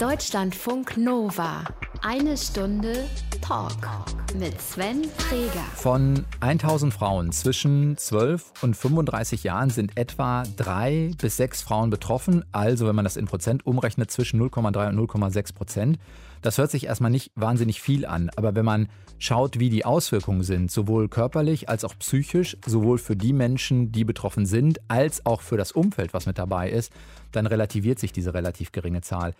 Deutschlandfunk Nova. Eine Stunde Talk mit Sven Freger. Von 1000 Frauen zwischen 12 und 35 Jahren sind etwa drei bis sechs Frauen betroffen. Also, wenn man das in Prozent umrechnet, zwischen 0,3 und 0,6 Prozent. Das hört sich erstmal nicht wahnsinnig viel an, aber wenn man schaut, wie die Auswirkungen sind, sowohl körperlich als auch psychisch, sowohl für die Menschen, die betroffen sind, als auch für das Umfeld, was mit dabei ist, dann relativiert sich diese relativ geringe Zahl.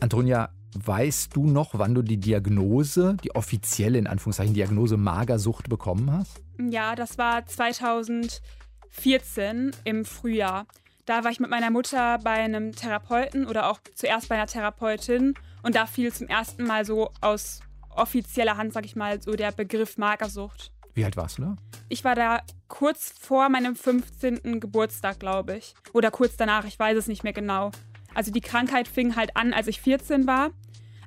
Antonia, weißt du noch, wann du die Diagnose, die offizielle in Anführungszeichen Diagnose Magersucht bekommen hast? Ja, das war 2014 im Frühjahr. Da war ich mit meiner Mutter bei einem Therapeuten oder auch zuerst bei einer Therapeutin und da fiel zum ersten Mal so aus offizieller Hand, sag ich mal, so der Begriff Magersucht. Wie alt warst du da? Ich war da kurz vor meinem 15. Geburtstag, glaube ich. Oder kurz danach, ich weiß es nicht mehr genau. Also die Krankheit fing halt an, als ich 14 war.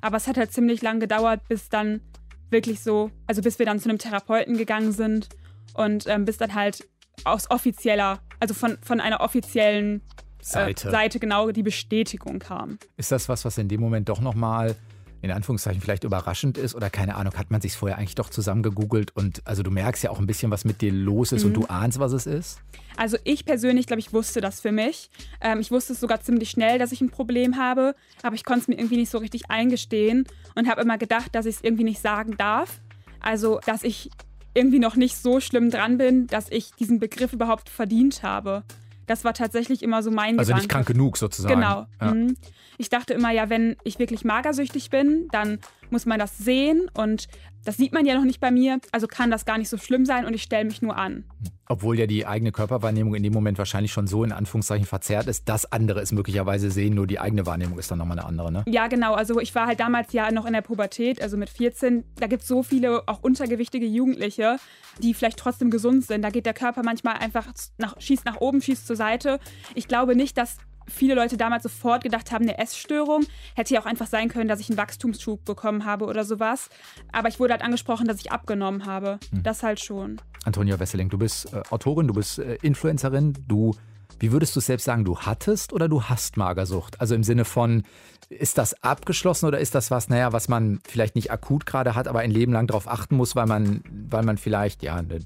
Aber es hat halt ziemlich lang gedauert, bis dann wirklich so, also bis wir dann zu einem Therapeuten gegangen sind und ähm, bis dann halt aus offizieller, also von, von einer offiziellen äh, Seite. Seite genau die Bestätigung kam. Ist das was, was in dem Moment doch nochmal in Anführungszeichen vielleicht überraschend ist oder keine Ahnung, hat man sich vorher eigentlich doch zusammen gegoogelt und also du merkst ja auch ein bisschen, was mit dir los ist und du ahnst, was es ist? Also ich persönlich, glaube ich, wusste das für mich. Ähm, ich wusste es sogar ziemlich schnell, dass ich ein Problem habe, aber ich konnte es mir irgendwie nicht so richtig eingestehen und habe immer gedacht, dass ich es irgendwie nicht sagen darf. Also, dass ich irgendwie noch nicht so schlimm dran bin, dass ich diesen Begriff überhaupt verdient habe. Das war tatsächlich immer so mein Also nicht Gedanke. krank genug sozusagen. Genau. Ja. Mhm. Ich dachte immer, ja, wenn ich wirklich magersüchtig bin, dann muss man das sehen und das sieht man ja noch nicht bei mir, also kann das gar nicht so schlimm sein und ich stelle mich nur an. Obwohl ja die eigene Körperwahrnehmung in dem Moment wahrscheinlich schon so in Anführungszeichen verzerrt ist, dass andere es möglicherweise sehen, nur die eigene Wahrnehmung ist dann nochmal eine andere, ne? Ja, genau. Also ich war halt damals ja noch in der Pubertät, also mit 14. Da gibt es so viele auch untergewichtige Jugendliche, die vielleicht trotzdem gesund sind. Da geht der Körper manchmal einfach nach, schießt nach oben, schießt zur Seite. Ich glaube nicht, dass viele Leute damals sofort gedacht haben, eine Essstörung. Hätte ja auch einfach sein können, dass ich einen Wachstumsschub bekommen habe oder sowas. Aber ich wurde halt angesprochen, dass ich abgenommen habe. Das halt schon. Antonia Wesseling, du bist äh, Autorin, du bist äh, Influencerin, du, wie würdest du es selbst sagen, du hattest oder du hast Magersucht? Also im Sinne von, ist das abgeschlossen oder ist das was, naja, was man vielleicht nicht akut gerade hat, aber ein Leben lang darauf achten muss, weil man, weil man vielleicht, ja, eine,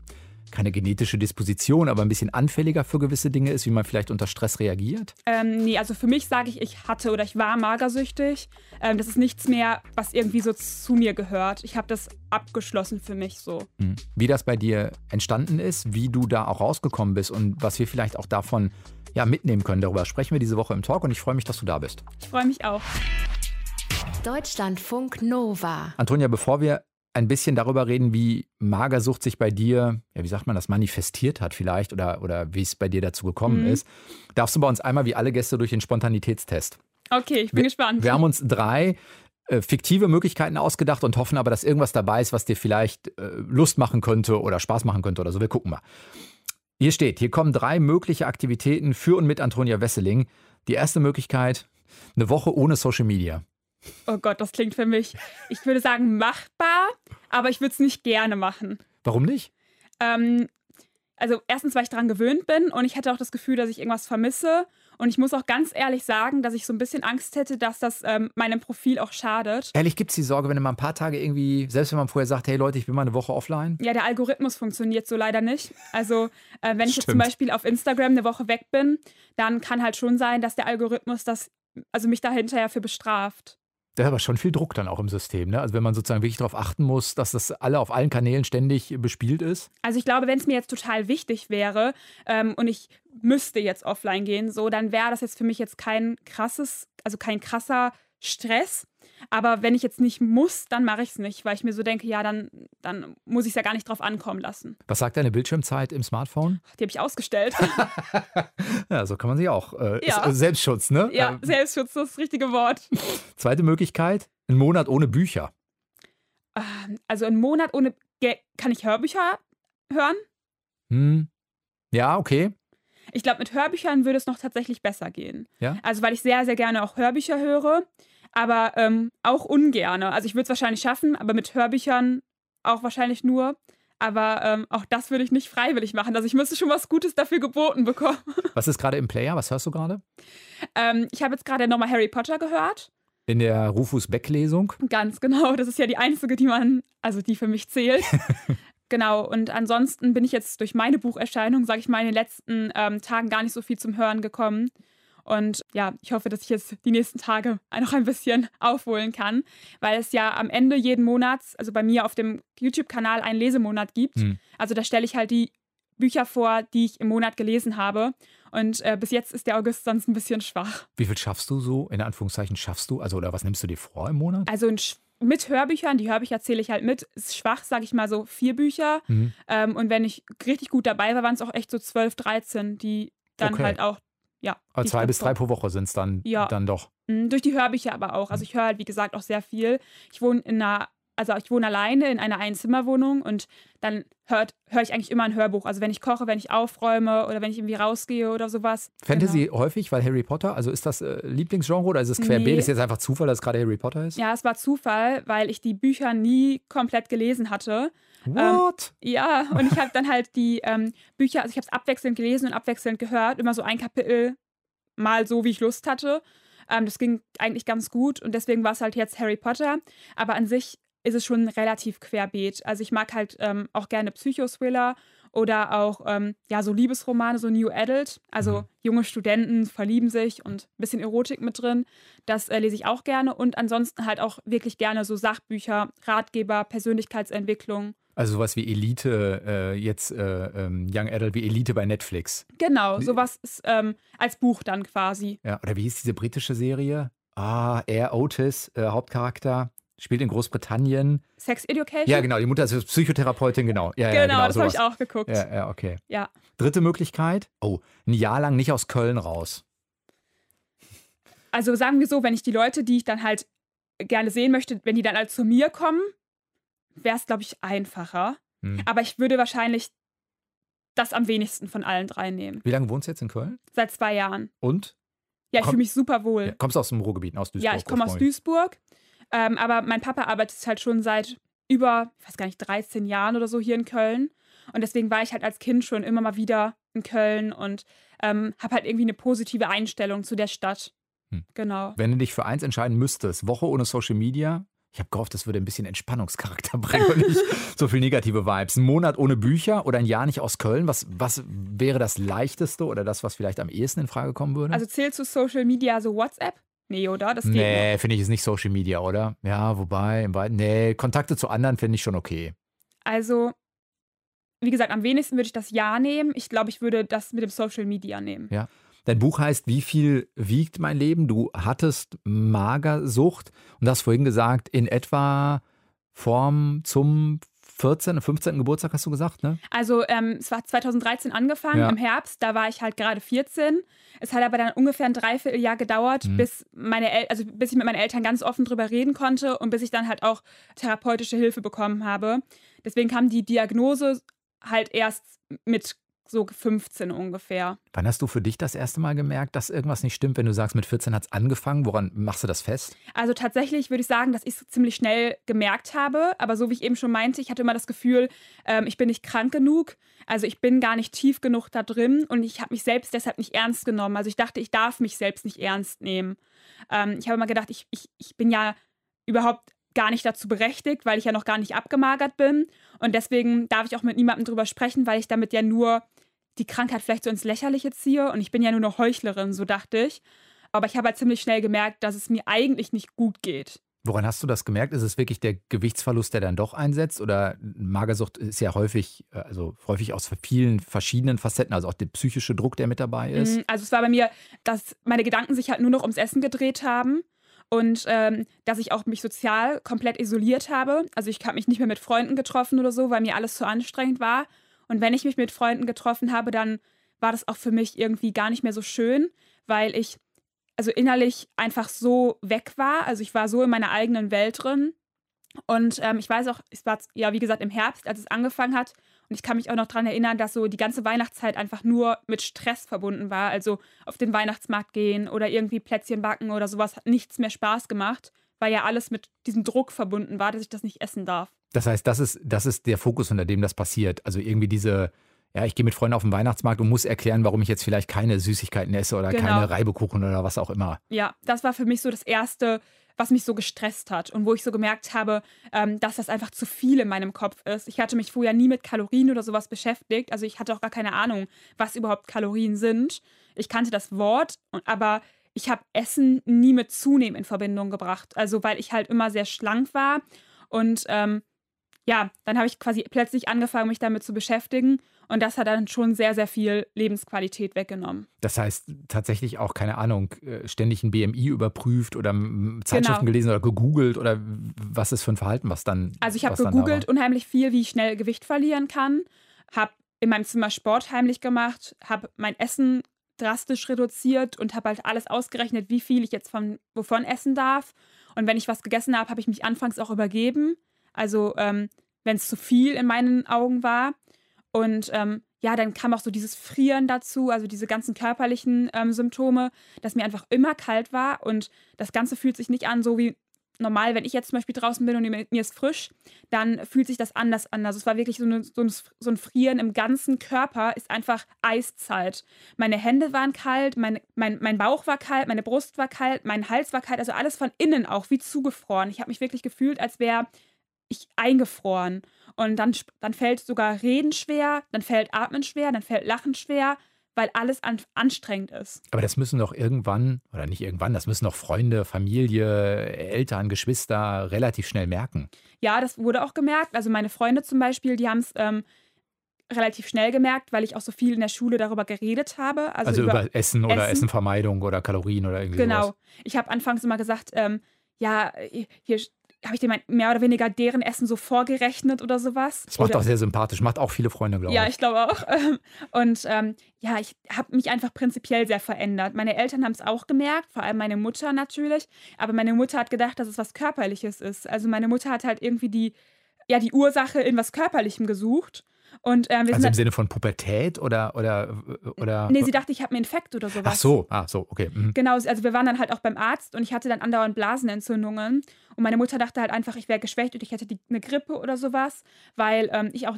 keine genetische Disposition, aber ein bisschen anfälliger für gewisse Dinge ist, wie man vielleicht unter Stress reagiert? Ähm, nee, also für mich sage ich, ich hatte oder ich war magersüchtig. Ähm, das ist nichts mehr, was irgendwie so zu mir gehört. Ich habe das abgeschlossen für mich so. Hm. Wie das bei dir entstanden ist, wie du da auch rausgekommen bist und was wir vielleicht auch davon ja, mitnehmen können. Darüber sprechen wir diese Woche im Talk und ich freue mich, dass du da bist. Ich freue mich auch. Deutschlandfunk Nova. Antonia, bevor wir ein bisschen darüber reden, wie Magersucht sich bei dir, ja, wie sagt man das, manifestiert hat vielleicht oder, oder wie es bei dir dazu gekommen Mhm. ist, darfst du bei uns einmal wie alle Gäste durch den Spontanitätstest. Okay, ich bin Wir- gespannt. Wir haben uns drei äh, fiktive Möglichkeiten ausgedacht und hoffen aber, dass irgendwas dabei ist, was dir vielleicht äh, Lust machen könnte oder Spaß machen könnte oder so. Wir gucken mal. Hier steht, hier kommen drei mögliche Aktivitäten für und mit Antonia Wesseling. Die erste Möglichkeit, eine Woche ohne Social Media. Oh Gott, das klingt für mich, ich würde sagen, machbar, aber ich würde es nicht gerne machen. Warum nicht? Ähm, also erstens, weil ich daran gewöhnt bin und ich hätte auch das Gefühl, dass ich irgendwas vermisse. Und ich muss auch ganz ehrlich sagen, dass ich so ein bisschen Angst hätte, dass das ähm, meinem Profil auch schadet. Ehrlich, gibt es die Sorge, wenn mal ein paar Tage irgendwie, selbst wenn man vorher sagt, hey Leute, ich bin mal eine Woche offline? Ja, der Algorithmus funktioniert so leider nicht. Also, äh, wenn ich jetzt zum. Beispiel auf Instagram eine Woche weg bin, dann kann halt schon sein, dass der Algorithmus das, also mich da hinterher für bestraft. Da ist aber schon viel Druck dann auch im System. Ne? Also wenn man sozusagen wirklich darauf achten muss, dass das alle auf allen Kanälen ständig bespielt ist. Also ich glaube, wenn es mir jetzt total wichtig wäre ähm, und ich müsste jetzt offline gehen, so, dann wäre das jetzt für mich jetzt kein krasses, also kein krasser Stress. Aber wenn ich jetzt nicht muss, dann mache ich es nicht, weil ich mir so denke, ja, dann, dann muss ich es ja gar nicht drauf ankommen lassen. Was sagt deine Bildschirmzeit im Smartphone? Die habe ich ausgestellt. Ja, so kann man sich auch. Äh, Ja. ist, äh, Selbstschutz, ne? ja, Äh, Selbstschutz ist das richtige Wort. zweite Möglichkeit, ein Monat ohne Bücher. Ähm, Also einen Monat ohne Ge kann ich Hörbücher hören. Hm. Ja, okay. Ich glaube, mit Hörbüchern würde es noch tatsächlich besser gehen. Ja? Also weil ich sehr, sehr gerne auch Hörbücher höre, aber ähm, auch ungerne. Also ich würde es wahrscheinlich schaffen, aber mit Hörbüchern auch wahrscheinlich nur. Aber ähm, auch das würde ich nicht freiwillig machen. Also ich müsste schon was Gutes dafür geboten bekommen. Was ist gerade im Player? Was hörst du gerade? ähm, ich habe jetzt gerade nochmal Harry Potter gehört. In der Rufus Beck-Lesung? Ganz genau. Das ist ja die einzige, die man, also die für mich zählt. genau. Und ansonsten bin ich jetzt durch meine Bucherscheinung, sage ich mal, in den letzten ähm, Tagen gar nicht so viel zum Hören gekommen. Und ja, ich hoffe, dass ich jetzt die nächsten Tage noch ein bisschen aufholen kann, weil es ja am Ende jeden Monats, also bei mir auf dem YouTube-Kanal, einen Lesemonat gibt. Hm. Also da stelle ich halt die Bücher vor, die ich im Monat gelesen habe. Und äh, bis jetzt ist der August sonst ein bisschen schwach. Wie viel schaffst du so, in Anführungszeichen, schaffst du? Also, oder was nimmst du dir vor im Monat? Also, mit Hörbüchern, die Hörbücher zähle ich halt mit, ist schwach, sage ich mal so, vier Bücher. Mhm. Ähm, und wenn ich richtig gut dabei war, waren es auch echt so zwölf, dreizehn, die dann okay. halt auch, ja. Also zwei bis drei pro Woche sind es dann, ja. dann doch. Mhm, durch die Hörbücher aber auch. Also, ich höre halt, wie gesagt, auch sehr viel. Ich wohne in einer also ich wohne alleine in einer Einzimmerwohnung und dann höre hör ich eigentlich immer ein Hörbuch. Also wenn ich koche, wenn ich aufräume oder wenn ich irgendwie rausgehe oder sowas. Fantasy genau. häufig, weil Harry Potter, also ist das äh, Lieblingsgenre oder ist es querbeet? Nee. Ist jetzt einfach Zufall, dass es gerade Harry Potter ist? Ja, es war Zufall, weil ich die Bücher nie komplett gelesen hatte. What? Ähm, ja, und ich habe dann halt die ähm, Bücher, also ich habe es abwechselnd gelesen und abwechselnd gehört, immer so ein Kapitel mal so, wie ich Lust hatte. Ähm, das ging eigentlich ganz gut und deswegen war es halt jetzt Harry Potter. Aber an sich ist es schon relativ querbeet. Also ich mag halt ähm, auch gerne Psychothriller oder auch ähm, ja so Liebesromane, so New Adult. Also mhm. junge Studenten verlieben sich und ein bisschen Erotik mit drin. Das äh, lese ich auch gerne und ansonsten halt auch wirklich gerne so Sachbücher, Ratgeber, Persönlichkeitsentwicklung. Also sowas wie Elite, äh, jetzt äh, ähm, Young Adult wie Elite bei Netflix. Genau, sowas ist ähm, als Buch dann quasi. Ja, oder wie hieß diese britische Serie? Ah, Air Otis, äh, Hauptcharakter spielt in Großbritannien. Sex Education? Ja, genau. Die Mutter ist Psychotherapeutin, genau. Ja, genau, ja, genau das habe ich auch geguckt. Ja, ja, okay. Ja. Dritte Möglichkeit. Oh, ein Jahr lang nicht aus Köln raus. Also sagen wir so, wenn ich die Leute, die ich dann halt gerne sehen möchte, wenn die dann halt zu mir kommen, wäre es, glaube ich, einfacher. Hm. Aber ich würde wahrscheinlich das am wenigsten von allen drei nehmen. Wie lange wohnst du jetzt in Köln? Seit zwei Jahren. Und? Ja, ich fühle mich super wohl. Ja, kommst du aus dem Ruhrgebiet, aus Duisburg? Ja, ich komme aus Duisburg. Ähm, aber mein Papa arbeitet halt schon seit über, ich weiß gar nicht, 13 Jahren oder so hier in Köln. Und deswegen war ich halt als Kind schon immer mal wieder in Köln und ähm, habe halt irgendwie eine positive Einstellung zu der Stadt. Hm. Genau. Wenn du dich für eins entscheiden müsstest, Woche ohne Social Media, ich habe gehofft, das würde ein bisschen Entspannungscharakter bringen und nicht so viel negative Vibes. Ein Monat ohne Bücher oder ein Jahr nicht aus Köln, was, was wäre das leichteste oder das, was vielleicht am ehesten in Frage kommen würde? Also zählst du Social Media so WhatsApp? Nee, oder? Das geht nee, finde ich ist nicht Social Media, oder? Ja, wobei, im Weiten, nee, Kontakte zu anderen finde ich schon okay. Also, wie gesagt, am wenigsten würde ich das Ja nehmen. Ich glaube, ich würde das mit dem Social Media nehmen. Ja. Dein Buch heißt Wie viel wiegt mein Leben? Du hattest Magersucht und hast vorhin gesagt, in etwa Form zum 14., 15. Geburtstag hast du gesagt, ne? Also ähm, es war 2013 angefangen, ja. im Herbst, da war ich halt gerade 14. Es hat aber dann ungefähr ein Dreivierteljahr gedauert, mhm. bis meine El also bis ich mit meinen Eltern ganz offen drüber reden konnte und bis ich dann halt auch therapeutische Hilfe bekommen habe. Deswegen kam die Diagnose halt erst mit so 15 ungefähr. Wann hast du für dich das erste Mal gemerkt, dass irgendwas nicht stimmt, wenn du sagst, mit 14 hat es angefangen? Woran machst du das fest? Also tatsächlich würde ich sagen, dass ich es ziemlich schnell gemerkt habe. Aber so wie ich eben schon meinte, ich hatte immer das Gefühl, ähm, ich bin nicht krank genug. Also ich bin gar nicht tief genug da drin und ich habe mich selbst deshalb nicht ernst genommen. Also ich dachte, ich darf mich selbst nicht ernst nehmen. Ähm, ich habe immer gedacht, ich, ich, ich bin ja überhaupt gar nicht dazu berechtigt, weil ich ja noch gar nicht abgemagert bin. Und deswegen darf ich auch mit niemandem drüber sprechen, weil ich damit ja nur die Krankheit vielleicht so ins Lächerliche ziehe und ich bin ja nur noch Heuchlerin, so dachte ich. Aber ich habe halt ziemlich schnell gemerkt, dass es mir eigentlich nicht gut geht. Woran hast du das gemerkt? Ist es wirklich der Gewichtsverlust, der dann doch einsetzt? Oder Magersucht ist ja häufig, äh, also häufig aus vielen verschiedenen Facetten, also auch der psychische Druck, der mit dabei ist? Mm, also es war bei mir, dass meine Gedanken sich halt nur noch ums Essen gedreht haben und ähm, dass ich auch mich sozial komplett isoliert habe. Also ich habe mich nicht mehr mit Freunden getroffen oder so, weil mir alles zu anstrengend war. Und wenn ich mich mit Freunden getroffen habe, dann war das auch für mich irgendwie gar nicht mehr so schön, weil ich also innerlich einfach so weg war. Also ich war so in meiner eigenen Welt drin. Und ähm, ich weiß auch, es war ja wie gesagt im Herbst, als es angefangen hat. Und ich kann mich auch noch daran erinnern, dass so die ganze Weihnachtszeit einfach nur mit Stress verbunden war. Also auf den Weihnachtsmarkt gehen oder irgendwie Plätzchen backen oder sowas hat nichts mehr Spaß gemacht, weil ja alles mit diesem Druck verbunden war, dass ich das nicht essen darf. Das heißt, das ist, das ist der Fokus, unter dem das passiert. Also irgendwie diese, ja, ich gehe mit Freunden auf den Weihnachtsmarkt und muss erklären, warum ich jetzt vielleicht keine Süßigkeiten esse oder genau. keine Reibekuchen oder was auch immer. Ja, das war für mich so das erste, was mich so gestresst hat und wo ich so gemerkt habe, ähm, dass das einfach zu viel in meinem Kopf ist. Ich hatte mich vorher nie mit Kalorien oder sowas beschäftigt. Also ich hatte auch gar keine Ahnung, was überhaupt Kalorien sind. Ich kannte das Wort, aber ich habe Essen nie mit Zunehmen in Verbindung gebracht. Also weil ich halt immer sehr schlank war und ähm, ja, dann habe ich quasi plötzlich angefangen, mich damit zu beschäftigen. Und das hat dann schon sehr, sehr viel Lebensqualität weggenommen. Das heißt, tatsächlich auch, keine Ahnung, äh, ständig ein BMI überprüft oder Zeitschriften genau. gelesen oder gegoogelt oder was ist für ein Verhalten, was dann. Also, ich habe gegoogelt unheimlich viel, wie ich schnell Gewicht verlieren kann. Habe in meinem Zimmer Sport heimlich gemacht, habe mein Essen drastisch reduziert und habe halt alles ausgerechnet, wie viel ich jetzt von wovon essen darf. Und wenn ich was gegessen habe, habe ich mich anfangs auch übergeben also ähm, wenn es zu viel in meinen Augen war. Und ähm, ja, dann kam auch so dieses Frieren dazu, also diese ganzen körperlichen ähm, Symptome, dass mir einfach immer kalt war und das Ganze fühlt sich nicht an, so wie normal, wenn ich jetzt zum Beispiel draußen bin und mir, ist frisch, dann fühlt sich das anders an. Also es war wirklich so, eine, so, ein, Frieren im ganzen Körper, ist einfach Eiszeit. Meine Hände waren kalt, mein, mein, mein Bauch war kalt, meine Brust war kalt, mein Hals war kalt, also alles von innen auch wie zugefroren. Ich habe mich wirklich gefühlt, als wäre ich eingefroren. Und dann, dann fällt sogar Reden schwer, dann fällt Atmen schwer, dann fällt Lachen schwer, weil alles an, anstrengend ist. Aber das müssen doch irgendwann, oder nicht irgendwann, das müssen doch Freunde, Familie, Eltern, Geschwister relativ schnell merken. Ja, das wurde auch gemerkt. Also meine Freunde zum Beispiel, die haben es ähm, relativ schnell gemerkt, weil ich auch so viel in der Schule darüber geredet habe. Also, also über, über, Essen oder Essen. Essenvermeidung oder Kalorien oder irgendwie genau. sowas. Genau. Ich habe anfangs immer gesagt, ähm, ja, hier habe ich dir mehr oder weniger deren Essen so vorgerechnet oder sowas. Das macht oder, auch sehr sympathisch, macht auch viele Freunde, glaube ich. Ja, ich glaube auch. Und ähm, ja, ich habe mich einfach prinzipiell sehr verändert. Meine Eltern haben es auch gemerkt, vor allem meine Mutter natürlich. Aber meine Mutter hat gedacht, dass es was Körperliches ist. Also meine Mutter hat halt irgendwie die, ja, die Ursache in was Körperlichem gesucht. Und, ähm, also im Sinne von Pubertät oder oder oder? Nee, sie dachte, ich habe einen Infekt oder sowas. Ach so, ah so, okay. Mhm. Genau, also wir waren dann halt auch beim Arzt und ich hatte dann andauernd Blasenentzündungen und meine Mutter dachte halt einfach, ich wäre geschwächt und ich hätte die, eine Grippe oder sowas, weil ähm, ich auch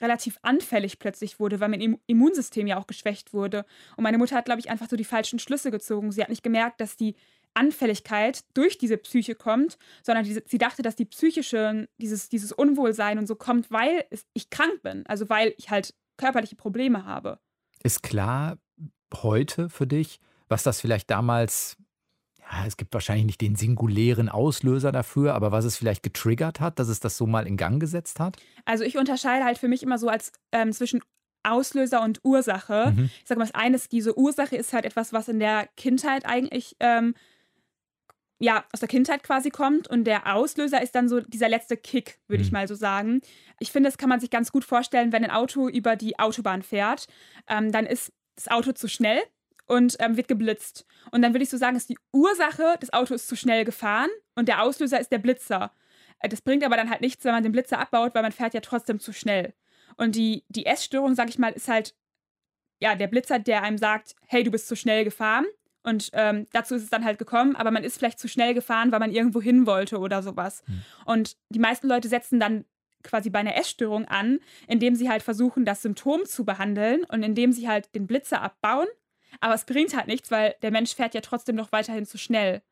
relativ anfällig plötzlich wurde, weil mein Immunsystem ja auch geschwächt wurde. Und meine Mutter hat, glaube ich, einfach so die falschen Schlüsse gezogen. Sie hat nicht gemerkt, dass die Anfälligkeit durch diese Psyche kommt, sondern die, sie dachte, dass die psychische, dieses, dieses Unwohlsein und so kommt, weil ich krank bin, also weil ich halt körperliche Probleme habe. Ist klar heute für dich, was das vielleicht damals, ja, es gibt wahrscheinlich nicht den singulären Auslöser dafür, aber was es vielleicht getriggert hat, dass es das so mal in Gang gesetzt hat? Also ich unterscheide halt für mich immer so als ähm, zwischen Auslöser und Ursache. Mhm. Ich sage mal, das eine ist, diese Ursache ist halt etwas, was in der Kindheit eigentlich ähm, ja, aus der Kindheit quasi kommt und der Auslöser ist dann so dieser letzte Kick, würde mhm. ich mal so sagen. Ich finde, das kann man sich ganz gut vorstellen, wenn ein Auto über die Autobahn fährt, ähm, dann ist das Auto zu schnell und ähm, wird geblitzt. Und dann würde ich so sagen, ist die Ursache, das Auto ist zu schnell gefahren und der Auslöser ist der Blitzer. Äh, das bringt aber dann halt nichts, wenn man den Blitzer abbaut, weil man fährt ja trotzdem zu schnell. Und die, die Essstörung, sag ich mal, ist halt ja der Blitzer, der einem sagt, hey, du bist zu schnell gefahren. Und ähm, dazu ist es dann halt gekommen, aber man ist vielleicht zu schnell gefahren, weil man irgendwo hin wollte oder sowas. Mhm. Und die meisten Leute setzen dann quasi bei einer Essstörung an, indem sie halt versuchen, das Symptom zu behandeln und indem sie halt den Blitzer abbauen. Aber es bringt halt nichts, weil der Mensch fährt ja trotzdem noch weiterhin zu schnell.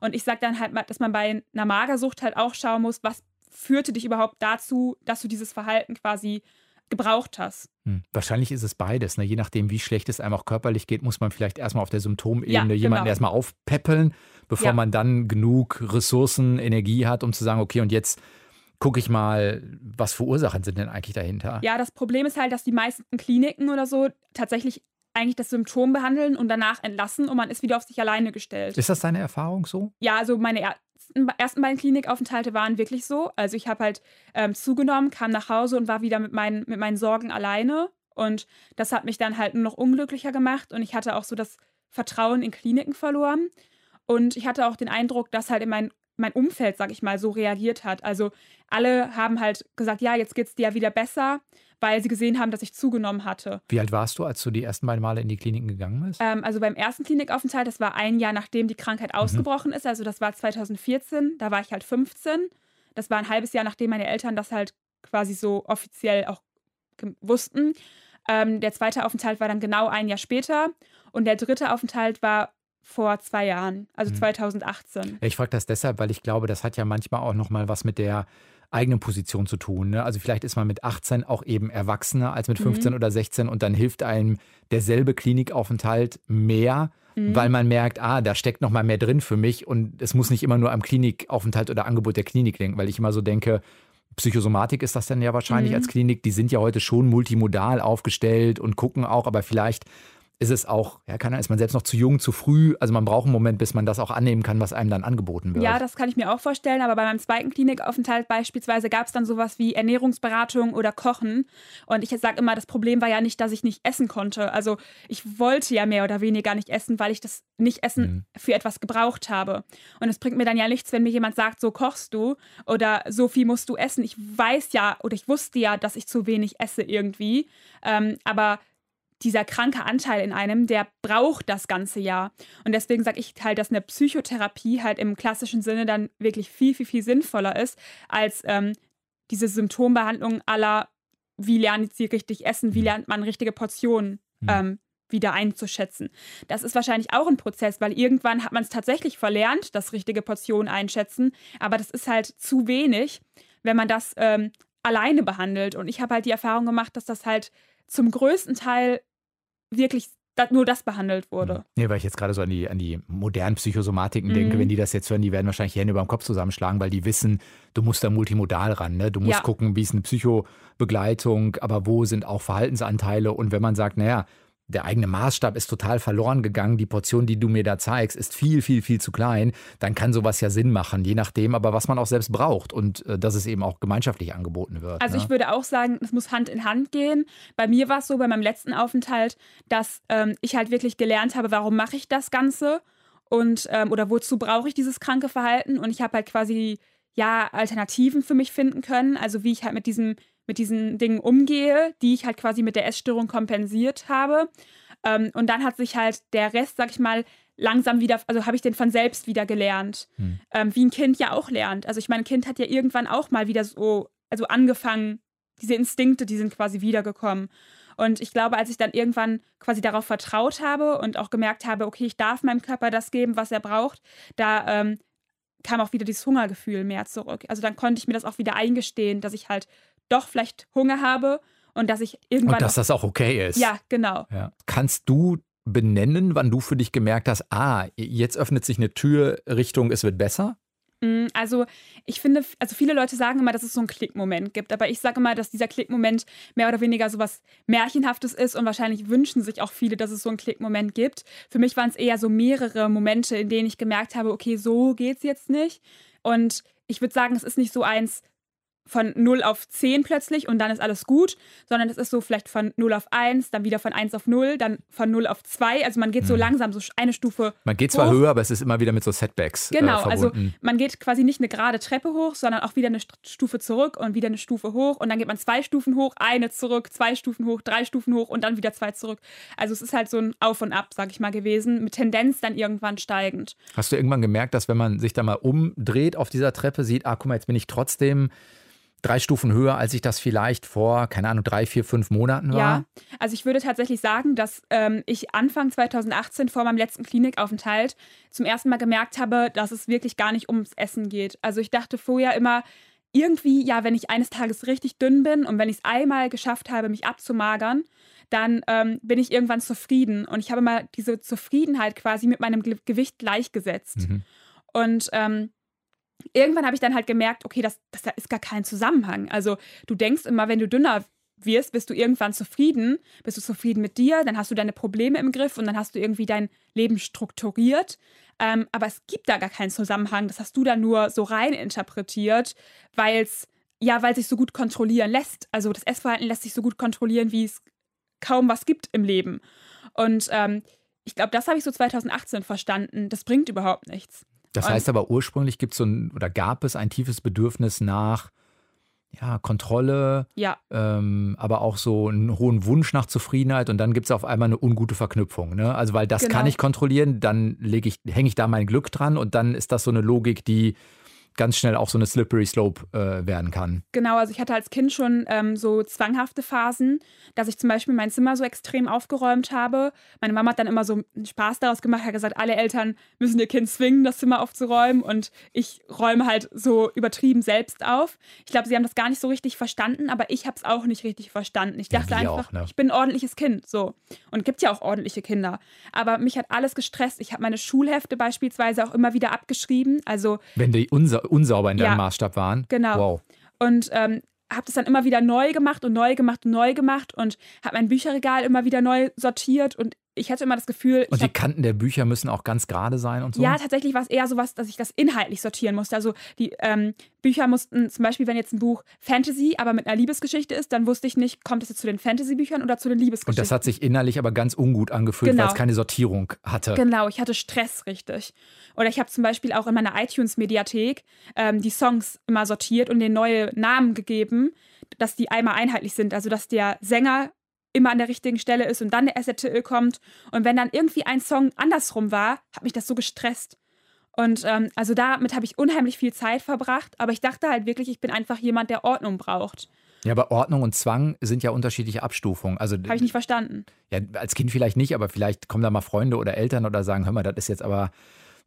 Und ich sage dann halt, dass man bei einer Magersucht halt auch schauen muss, was führte dich überhaupt dazu, dass du dieses Verhalten quasi gebraucht hast. Hm. Wahrscheinlich ist es beides. Ne? Je nachdem, wie schlecht es einem auch körperlich geht, muss man vielleicht erstmal auf der Symptomebene ja, jemanden genau. erstmal aufpäppeln, bevor ja. man dann genug Ressourcen, Energie hat, um zu sagen, okay, und jetzt gucke ich mal, was für Ursachen sind denn eigentlich dahinter. Ja, das Problem ist halt, dass die meisten Kliniken oder so tatsächlich eigentlich das Symptom behandeln und danach entlassen und man ist wieder auf sich alleine gestellt. Ist das deine Erfahrung so? Ja, also meine ersten beiden Klinikaufenthalte waren wirklich so. Also ich habe halt ähm, zugenommen, kam nach Hause und war wieder mit meinen, mit meinen Sorgen alleine. Und das hat mich dann halt nur noch unglücklicher gemacht. Und ich hatte auch so das Vertrauen in Kliniken verloren. Und ich hatte auch den Eindruck, dass halt in mein, mein Umfeld, sag ich mal, so reagiert hat. Also alle haben halt gesagt, ja, jetzt geht es dir wieder besser weil sie gesehen haben, dass ich zugenommen hatte. Wie alt warst du, als du die ersten beiden Male in die Kliniken gegangen bist? Ähm, also beim ersten Klinikaufenthalt, das war ein Jahr nachdem die Krankheit mhm. ausgebrochen ist, also das war 2014, da war ich halt 15. Das war ein halbes Jahr, nachdem meine Eltern das halt quasi so offiziell auch wussten. Ähm, der zweite Aufenthalt war dann genau ein Jahr später und der dritte Aufenthalt war vor zwei Jahren, also 2018. Ich frage das deshalb, weil ich glaube, das hat ja manchmal auch nochmal was mit der eigenen Position zu tun. Ne? Also vielleicht ist man mit 18 auch eben erwachsener als mit 15 oder 16 und dann hilft einem derselbe Klinikaufenthalt mehr, weil man merkt, ah, da steckt noch mal mehr drin für mich und es muss nicht immer nur am Klinikaufenthalt oder Angebot der Klinik denken, weil ich immer so denke, Psychosomatik ist das dann ja wahrscheinlich als Klinik. Die sind ja heute schon multimodal aufgestellt und gucken auch, aber vielleicht ist es auch, ja, kann, ist man selbst noch zu jung, zu früh. Also man braucht einen Moment, bis man das auch annehmen kann, was einem dann angeboten wird. Ja, das kann ich mir auch vorstellen. Aber bei meinem zweiten Klinikaufenthalt beispielsweise gab es dann sowas wie Ernährungsberatung oder Kochen. Und ich sage immer, das Problem war ja nicht, dass ich nicht essen konnte. Also ich wollte ja mehr oder weniger nicht essen, weil ich das Nicht-Essen für etwas gebraucht habe. Und es bringt mir dann ja nichts, wenn mir jemand sagt, so kochst du oder so viel musst du essen. Ich weiß ja oder ich wusste ja, dass ich zu wenig esse irgendwie. Ähm, aber dieser kranke Anteil in einem, der braucht das ganze Jahr. Und deswegen sage ich halt, dass eine Psychotherapie halt im klassischen Sinne dann wirklich viel, viel, viel sinnvoller ist als ähm, diese Symptombehandlung aller, wie lernt sie richtig essen, wie lernt man richtige Portionen ähm, wieder einzuschätzen. Das ist wahrscheinlich auch ein Prozess, weil irgendwann hat man es tatsächlich verlernt, das richtige Portionen einschätzen, aber das ist halt zu wenig, wenn man das ähm, alleine behandelt. Und ich habe halt die Erfahrung gemacht, dass das halt zum größten Teil wirklich nur das behandelt wurde. Nee, weil ich jetzt gerade so an die, an die modernen Psychosomatiken Mhm. denke, wenn die das jetzt hören, die werden wahrscheinlich die Hände über dem Kopf zusammenschlagen, weil die wissen, du musst da multimodal ran. Ne? Du musst Ja. gucken, wie ist eine Psychobegleitung, aber wo sind auch Verhaltensanteile. Und wenn man sagt, naja, der eigene Maßstab ist total verloren gegangen, die Portion, die du mir da zeigst, ist viel, viel, viel zu klein, dann kann sowas ja Sinn machen, je nachdem, aber was man auch selbst braucht und äh, dass es eben auch gemeinschaftlich angeboten wird. Also ne? ich würde auch sagen, es muss Hand in Hand gehen. Bei mir war es so, bei meinem letzten Aufenthalt, dass ähm, ich halt wirklich gelernt habe, warum mache ich das Ganze und ähm, oder wozu brauche ich dieses kranke Verhalten und ich habe halt quasi ja Alternativen für mich finden können, also wie ich halt mit diesem mit diesen Dingen umgehe, die ich halt quasi mit der Essstörung kompensiert habe. Ähm, und dann hat sich halt der Rest, sag ich mal, langsam wieder, also habe ich den von selbst wieder gelernt. Hm. Ähm, wie ein Kind ja auch lernt. Also ich meine, ein Kind hat ja irgendwann auch mal wieder so, also angefangen, diese Instinkte, die sind quasi wiedergekommen. Und ich glaube, als ich dann irgendwann quasi darauf vertraut habe und auch gemerkt habe, okay, ich darf meinem Körper das geben, was er braucht, da ähm, kam auch wieder dieses Hungergefühl mehr zurück. Also dann konnte ich mir das auch wieder eingestehen, dass ich halt doch vielleicht Hunger habe und dass ich irgendwann. und dass auch, das auch okay ist. ja, genau. Ja. Kannst du benennen, wann du für dich gemerkt hast, ah, jetzt öffnet sich eine Tür Richtung, es wird besser? Mm, Also ich finde, also viele Leute sagen immer, dass es so einen Klickmoment gibt, aber ich sage immer, dass dieser Klickmoment mehr oder weniger so was Märchenhaftes ist und wahrscheinlich wünschen sich auch viele, dass es so einen Klickmoment gibt. Für mich waren es eher so mehrere Momente, in denen ich gemerkt habe, okay, so geht's jetzt nicht. Und ich würde sagen, es ist nicht so eins von 0 auf 10 plötzlich und dann ist alles gut, sondern es ist so vielleicht von 0 auf 1, dann wieder von 1 auf 0, dann von 0 auf 2. Also man geht so langsam so eine Stufe Man geht zwar hoch. höher, aber es ist immer wieder mit so Setbacks Genau, äh, also man geht quasi nicht eine gerade Treppe hoch, sondern auch wieder eine St- Stufe zurück und wieder eine Stufe hoch und dann geht man zwei Stufen hoch, eine zurück, zwei Stufen hoch, drei Stufen hoch und dann wieder zwei zurück. Also es ist halt so ein Auf und Ab, sag ich mal, gewesen, mit Tendenz dann irgendwann steigend. Hast du irgendwann gemerkt, dass wenn man sich da mal umdreht auf dieser Treppe, sieht, ah, guck mal, jetzt bin ich trotzdem drei Stufen höher, als ich das vielleicht vor, keine Ahnung, drei, vier, fünf Monaten war? Ja, also ich würde tatsächlich sagen, dass ähm, ich Anfang 2018 vor meinem letzten Klinikaufenthalt zum ersten Mal gemerkt habe, dass es wirklich gar nicht ums Essen geht. Also ich dachte vorher immer, irgendwie, ja, wenn ich eines Tages richtig dünn bin und wenn ich es einmal geschafft habe, mich abzumagern, dann ähm, bin ich irgendwann zufrieden. Und ich habe mal diese Zufriedenheit quasi mit meinem Ge Gewicht gleichgesetzt. Mhm. Und ähm, irgendwann habe ich dann halt gemerkt, okay, das, das da ist gar kein Zusammenhang. Also du denkst immer, wenn du dünner wirst, bist du irgendwann zufrieden, bist du zufrieden mit dir, dann hast du deine Probleme im Griff und dann hast du irgendwie dein Leben strukturiert. Ähm, aber es gibt da gar keinen Zusammenhang. Das hast du da nur so rein interpretiert, weil es ja, weil sich so gut kontrollieren lässt. Also das Essverhalten lässt sich so gut kontrollieren, wie es kaum was gibt im Leben. Und ähm, ich glaube, das habe ich so 2018 verstanden. Das bringt überhaupt nichts. Das heißt aber ursprünglich gibt es so ein, oder gab es ein tiefes Bedürfnis nach ja, Kontrolle, Ja, ähm, aber auch so einen hohen Wunsch nach Zufriedenheit und dann gibt es auf einmal eine ungute Verknüpfung. Ne? Also weil das Genau. kann ich kontrollieren, dann lege ich, hänge ich da mein Glück dran und dann ist das so eine Logik, die ganz schnell auch so eine slippery slope äh, werden kann. Genau, also ich hatte als Kind schon ähm, so zwanghafte Phasen, dass ich zum Beispiel mein Zimmer so extrem aufgeräumt habe. Meine Mama hat dann immer so einen Spaß daraus gemacht, hat gesagt, alle Eltern müssen ihr Kind zwingen, das Zimmer aufzuräumen und ich räume halt so übertrieben selbst auf. Ich glaube, sie haben das gar nicht so richtig verstanden, aber ich habe es auch nicht richtig verstanden. Ich dachte ja, einfach, auch, ne? ich bin ein ordentliches Kind, so. Und gibt ja auch ordentliche Kinder. Aber mich hat alles gestresst. Ich habe meine Schulhefte beispielsweise auch immer wieder abgeschrieben. Also wenn die unsa unsauber in deinem ja, Maßstab waren. Genau. Wow. Und ähm, habe das dann immer wieder neu gemacht und neu gemacht und neu gemacht und habe mein Bücherregal immer wieder neu sortiert und ich hatte immer das Gefühl. Und die hab, Kanten der Bücher müssen auch ganz gerade sein und so? Ja, tatsächlich war es eher so was, dass ich das inhaltlich sortieren musste. Also die ähm, Bücher mussten, zum Beispiel, wenn jetzt ein Buch Fantasy, aber mit einer Liebesgeschichte ist, dann wusste ich nicht, kommt es jetzt zu den Fantasy-Büchern oder zu den Liebesgeschichten. Und das hat sich innerlich aber ganz ungut angefühlt, genau. weil es keine Sortierung hatte. Genau, ich hatte Stress richtig. Oder ich habe zum Beispiel auch in meiner iTunes-Mediathek ähm, die Songs immer sortiert und denen neue Namen gegeben, dass die einmal einheitlich sind. Also dass der Sänger immer an der richtigen Stelle ist und dann der SRTL kommt. Und wenn dann irgendwie ein Song andersrum war, hat mich das so gestresst. Und ähm, also damit habe ich unheimlich viel Zeit verbracht, aber ich dachte halt wirklich, ich bin einfach jemand, der Ordnung braucht. Ja, aber Ordnung und Zwang sind ja unterschiedliche Abstufungen. Also habe ich nicht verstanden. Ja, als Kind vielleicht nicht, aber vielleicht kommen da mal Freunde oder Eltern oder sagen, hör mal, das ist jetzt aber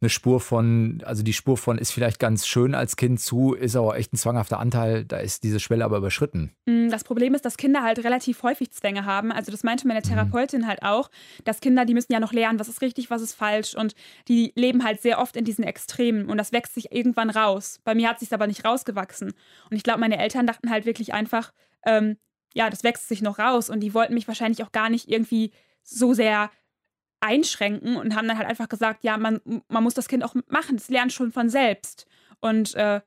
eine Spur von, also die Spur von ist vielleicht ganz schön als Kind zu, ist aber echt ein zwanghafter Anteil, da ist diese Schwelle aber überschritten. Mm, das Problem ist, dass Kinder halt relativ häufig Zwänge haben. Also das meinte meine mhm. Therapeutin mhm. halt auch, dass Kinder, die müssen ja noch lernen, was ist richtig, was ist falsch und die leben halt sehr oft in diesen Extremen und das wächst sich irgendwann raus. Bei mir hat sich aber nicht rausgewachsen. Und ich glaube, meine Eltern dachten halt wirklich einfach, ähm, ja, das wächst sich noch raus und die wollten mich wahrscheinlich auch gar nicht irgendwie so sehr einschränken und haben dann halt einfach gesagt, ja, man, man muss das Kind auch machen, es lernt schon von selbst. Und äh,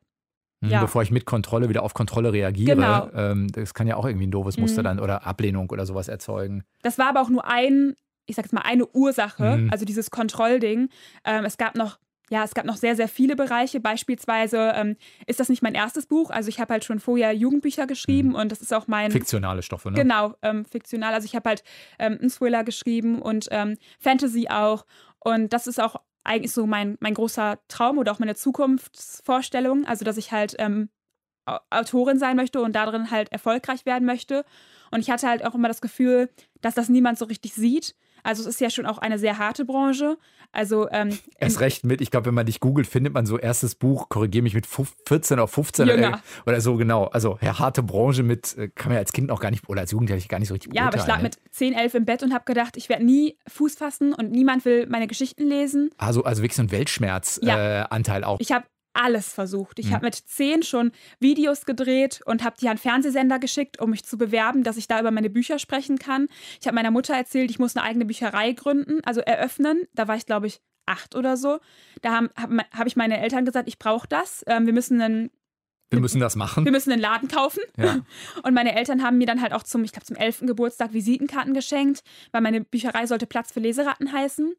hm, ja. Bevor ich mit Kontrolle wieder auf Kontrolle reagiere. Genau. Ähm, das kann ja auch irgendwie ein doofes Muster mhm. dann oder Ablehnung oder sowas erzeugen. Das war aber auch nur ein, ich sag jetzt mal, eine Ursache, mhm. also dieses Kontrollding. Ähm, es gab noch ja, es gab noch sehr, sehr viele Bereiche. Beispielsweise ähm, ist das nicht mein erstes Buch. Also ich habe halt schon vorher Jugendbücher geschrieben mhm. und das ist auch mein... Fiktionale Stoffe, ne? Genau, ähm, fiktional. Also ich habe halt ähm, einen Thriller geschrieben und ähm, Fantasy auch. Und das ist auch eigentlich so mein, mein großer Traum oder auch meine Zukunftsvorstellung. Also dass ich halt ähm, Autorin sein möchte und darin halt erfolgreich werden möchte. Und ich hatte halt auch immer das Gefühl, dass das niemand so richtig sieht. Also es ist ja schon auch eine sehr harte Branche. Also ähm, erst recht mit, ich glaube, wenn man dich googelt, findet man so erstes Buch, korrigiere mich mit 14 oder 15 Jünger. Äh, oder so genau. Also ja, harte Branche mit, äh, kann man ja als Kind noch gar nicht oder als Jugendlicher gar nicht so richtig Ja, aber ich lag mit 10, 11 im Bett und habe gedacht, ich werde nie Fuß fassen und niemand will meine Geschichten lesen. Also, also wirklich so ein Weltschmerzanteil ja. äh, auch. Ich habe alles versucht. Ich mhm. habe mit zehn schon Videos gedreht und habe die an Fernsehsender geschickt, um mich zu bewerben, dass ich da über meine Bücher sprechen kann. Ich habe meiner Mutter erzählt, ich muss eine eigene Bücherei gründen, also eröffnen. Da war ich, glaube ich, acht oder so. Da habe hab, ich meine Eltern gesagt, ich brauche das. Ähm, wir müssen einen wir müssen das machen. Wir müssen einen Laden kaufen. Ja. Und meine Eltern haben mir dann halt auch zum, ich glaube, zum 11. Geburtstag Visitenkarten geschenkt, weil meine Bücherei sollte Platz für Leseratten heißen.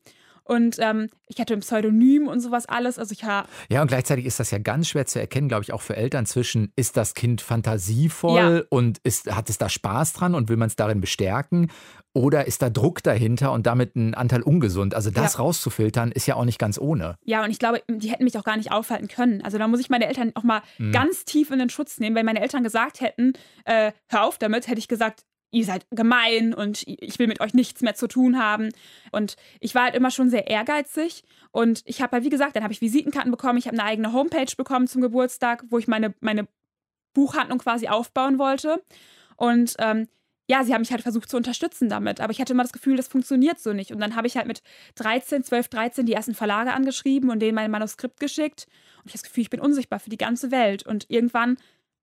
Und ähm, ich hatte ein Pseudonym und sowas alles. Also ich Ja, und gleichzeitig ist das ja ganz schwer zu erkennen, glaube ich, auch für Eltern zwischen, ist das Kind fantasievoll ja. und ist, hat es da Spaß dran und will man es darin bestärken? Oder ist da Druck dahinter und damit ein Anteil ungesund? Also das ja. rauszufiltern, ist ja auch nicht ganz ohne. Ja, und ich glaube, die hätten mich auch gar nicht aufhalten können. Also da muss ich meine Eltern auch mal mhm. ganz tief in den Schutz nehmen. Wenn meine Eltern gesagt hätten, äh, hör auf damit, hätte ich gesagt, ihr seid gemein und ich will mit euch nichts mehr zu tun haben. Und ich war halt immer schon sehr ehrgeizig. Und ich habe halt, wie gesagt, dann habe ich Visitenkarten bekommen, ich habe eine eigene Homepage bekommen zum Geburtstag, wo ich meine, meine Buchhandlung quasi aufbauen wollte. Und ähm, ja, sie haben mich halt versucht zu unterstützen damit. Aber ich hatte immer das Gefühl, das funktioniert so nicht. Und dann habe ich halt mit 13, 12, 13 die ersten Verlage angeschrieben und denen mein Manuskript geschickt. Und ich habe das Gefühl, ich bin unsichtbar für die ganze Welt. Und irgendwann